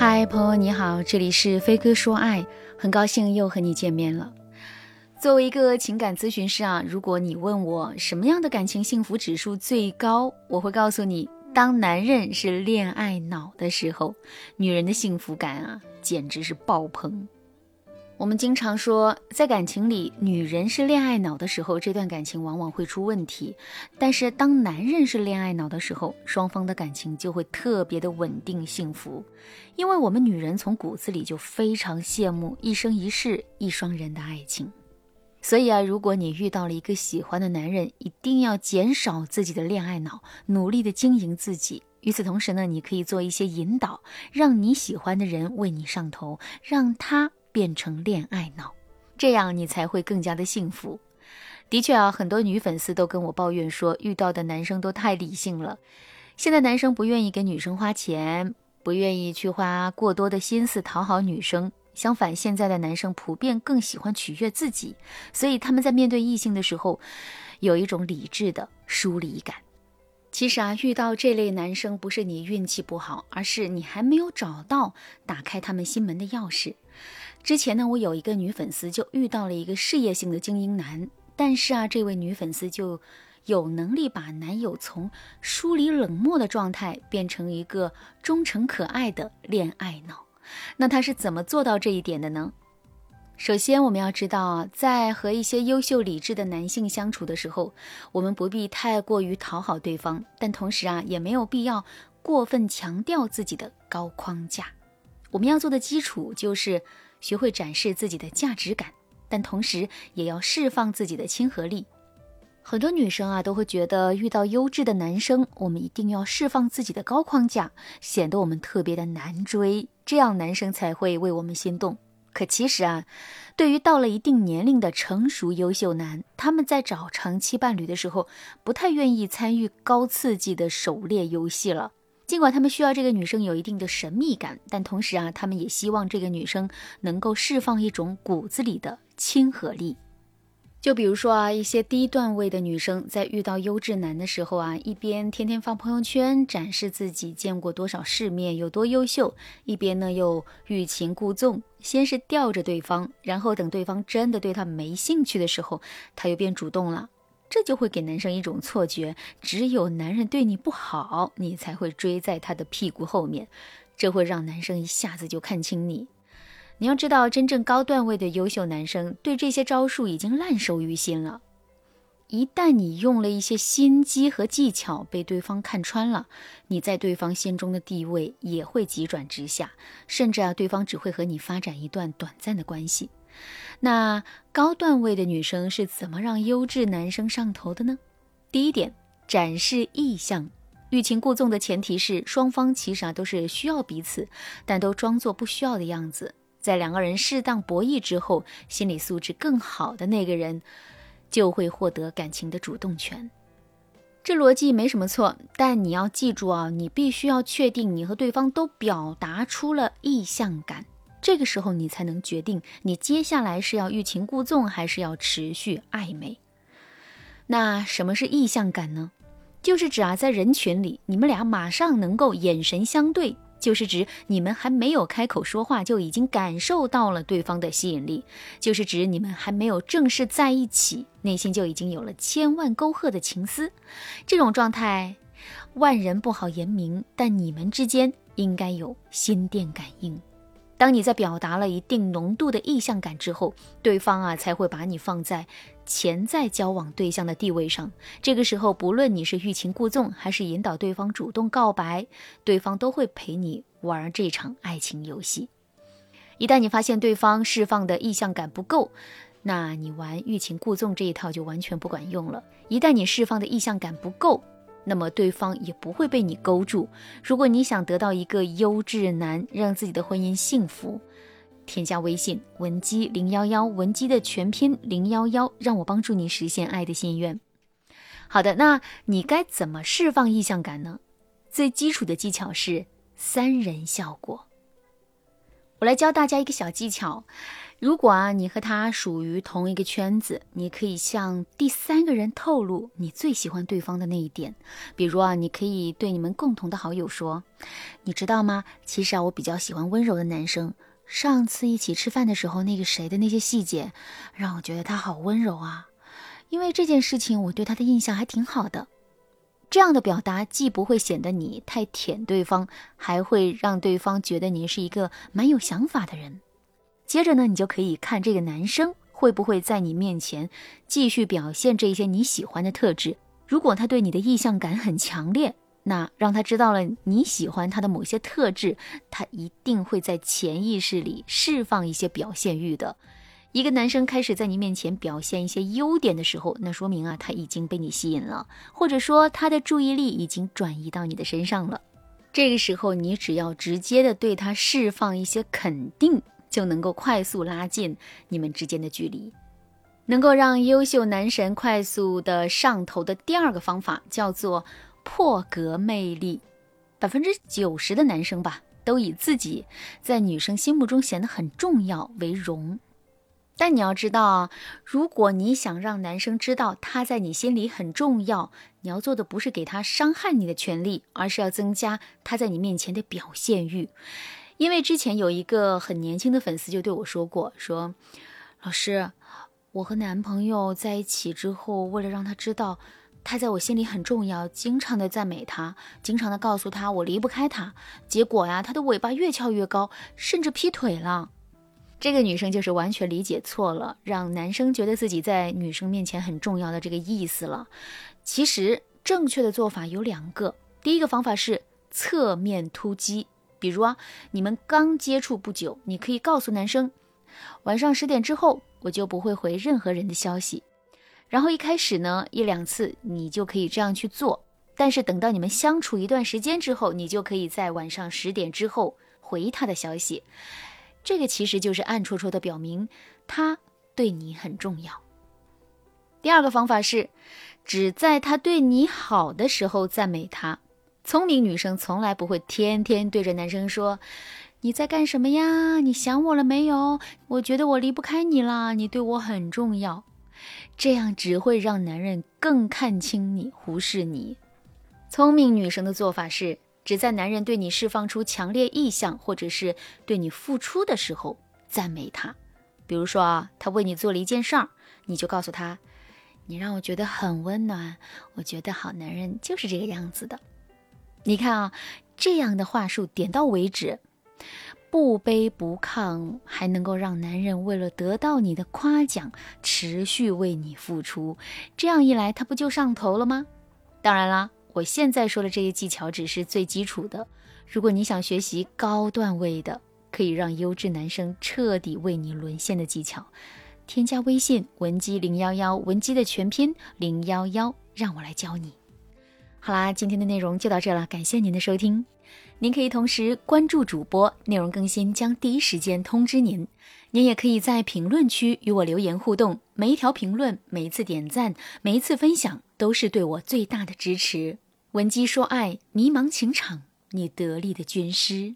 嗨，朋友你好，这里是飞哥说爱，很高兴又和你见面了。作为一个情感咨询师啊，如果你问我什么样的感情幸福指数最高，我会告诉你，当男人是恋爱脑的时候，女人的幸福感啊，简直是爆棚。我们经常说，在感情里，女人是恋爱脑的时候，这段感情往往会出问题；但是当男人是恋爱脑的时候，双方的感情就会特别的稳定幸福。因为我们女人从骨子里就非常羡慕一生一世一双人的爱情，所以啊，如果你遇到了一个喜欢的男人，一定要减少自己的恋爱脑，努力的经营自己。与此同时呢，你可以做一些引导，让你喜欢的人为你上头，让他。变成恋爱脑，这样你才会更加的幸福。的确啊，很多女粉丝都跟我抱怨说，遇到的男生都太理性了。现在男生不愿意给女生花钱，不愿意去花过多的心思讨好女生。相反，现在的男生普遍更喜欢取悦自己，所以他们在面对异性的时候，有一种理智的疏离感。其实啊，遇到这类男生不是你运气不好，而是你还没有找到打开他们心门的钥匙。之前呢，我有一个女粉丝就遇到了一个事业性的精英男，但是啊，这位女粉丝就有能力把男友从疏离冷漠的状态变成一个忠诚可爱的恋爱脑。那她是怎么做到这一点的呢？首先，我们要知道，在和一些优秀理智的男性相处的时候，我们不必太过于讨好对方，但同时啊，也没有必要过分强调自己的高框架。我们要做的基础就是学会展示自己的价值感，但同时也要释放自己的亲和力。很多女生啊，都会觉得遇到优质的男生，我们一定要释放自己的高框架，显得我们特别的难追，这样男生才会为我们心动。可其实啊，对于到了一定年龄的成熟优秀男，他们在找长期伴侣的时候，不太愿意参与高刺激的狩猎游戏了。尽管他们需要这个女生有一定的神秘感，但同时啊，他们也希望这个女生能够释放一种骨子里的亲和力。就比如说啊，一些低段位的女生在遇到优质男的时候啊，一边天天发朋友圈展示自己见过多少世面有多优秀，一边呢又欲擒故纵，先是吊着对方，然后等对方真的对他没兴趣的时候，他又变主动了，这就会给男生一种错觉，只有男人对你不好，你才会追在他的屁股后面，这会让男生一下子就看清你。你要知道，真正高段位的优秀男生对这些招数已经烂熟于心了。一旦你用了一些心机和技巧被对方看穿了，你在对方心中的地位也会急转直下，甚至啊，对方只会和你发展一段短暂的关系。那高段位的女生是怎么让优质男生上头的呢？第一点，展示意向。欲擒故纵的前提是双方其实啊都是需要彼此，但都装作不需要的样子。在两个人适当博弈之后，心理素质更好的那个人就会获得感情的主动权。这逻辑没什么错，但你要记住啊，你必须要确定你和对方都表达出了意向感，这个时候你才能决定你接下来是要欲擒故纵，还是要持续暧昧。那什么是意向感呢？就是指啊，在人群里，你们俩马上能够眼神相对。就是指你们还没有开口说话，就已经感受到了对方的吸引力；就是指你们还没有正式在一起，内心就已经有了千万沟壑的情思。这种状态，万人不好言明，但你们之间应该有心电感应。当你在表达了一定浓度的意向感之后，对方啊才会把你放在潜在交往对象的地位上。这个时候，不论你是欲擒故纵，还是引导对方主动告白，对方都会陪你玩这场爱情游戏。一旦你发现对方释放的意向感不够，那你玩欲擒故纵这一套就完全不管用了。一旦你释放的意向感不够，那么对方也不会被你勾住。如果你想得到一个优质男，让自己的婚姻幸福，添加微信文姬零幺幺，文姬的全拼零幺幺，让我帮助你实现爱的心愿。好的，那你该怎么释放意向感呢？最基础的技巧是三人效果。我来教大家一个小技巧。如果啊，你和他属于同一个圈子，你可以向第三个人透露你最喜欢对方的那一点。比如啊，你可以对你们共同的好友说：“你知道吗？其实啊，我比较喜欢温柔的男生。上次一起吃饭的时候，那个谁的那些细节，让我觉得他好温柔啊。因为这件事情，我对他的印象还挺好的。”这样的表达既不会显得你太舔对方，还会让对方觉得你是一个蛮有想法的人。接着呢，你就可以看这个男生会不会在你面前继续表现这些你喜欢的特质。如果他对你的意向感很强烈，那让他知道了你喜欢他的某些特质，他一定会在潜意识里释放一些表现欲的。一个男生开始在你面前表现一些优点的时候，那说明啊他已经被你吸引了，或者说他的注意力已经转移到你的身上了。这个时候，你只要直接的对他释放一些肯定。就能够快速拉近你们之间的距离，能够让优秀男神快速的上头的第二个方法叫做破格魅力。百分之九十的男生吧，都以自己在女生心目中显得很重要为荣。但你要知道啊，如果你想让男生知道他在你心里很重要，你要做的不是给他伤害你的权利，而是要增加他在你面前的表现欲。因为之前有一个很年轻的粉丝就对我说过，说老师，我和男朋友在一起之后，为了让他知道他在我心里很重要，经常的赞美他，经常的告诉他我离不开他，结果呀，他的尾巴越翘越高，甚至劈腿了。这个女生就是完全理解错了，让男生觉得自己在女生面前很重要的这个意思了。其实正确的做法有两个，第一个方法是侧面突击。比如啊，你们刚接触不久，你可以告诉男生，晚上十点之后我就不会回任何人的消息。然后一开始呢，一两次你就可以这样去做，但是等到你们相处一段时间之后，你就可以在晚上十点之后回他的消息。这个其实就是暗戳戳的表明他对你很重要。第二个方法是，只在他对你好的时候赞美他。聪明女生从来不会天天对着男生说：“你在干什么呀？你想我了没有？我觉得我离不开你了，你对我很重要。”这样只会让男人更看清你，忽视你。聪明女生的做法是，只在男人对你释放出强烈意向，或者是对你付出的时候赞美他。比如说啊，他为你做了一件事儿，你就告诉他：“你让我觉得很温暖。”我觉得好男人就是这个样子的。你看啊，这样的话术点到为止，不卑不亢，还能够让男人为了得到你的夸奖，持续为你付出。这样一来，他不就上头了吗？当然啦，我现在说的这些技巧只是最基础的。如果你想学习高段位的，可以让优质男生彻底为你沦陷的技巧，添加微信文姬零幺幺，文姬的全拼零幺幺，让我来教你。好啦，今天的内容就到这了，感谢您的收听。您可以同时关注主播，内容更新将第一时间通知您。您也可以在评论区与我留言互动，每一条评论、每一次点赞、每一次分享，都是对我最大的支持。文姬说爱，迷茫情场，你得力的军师。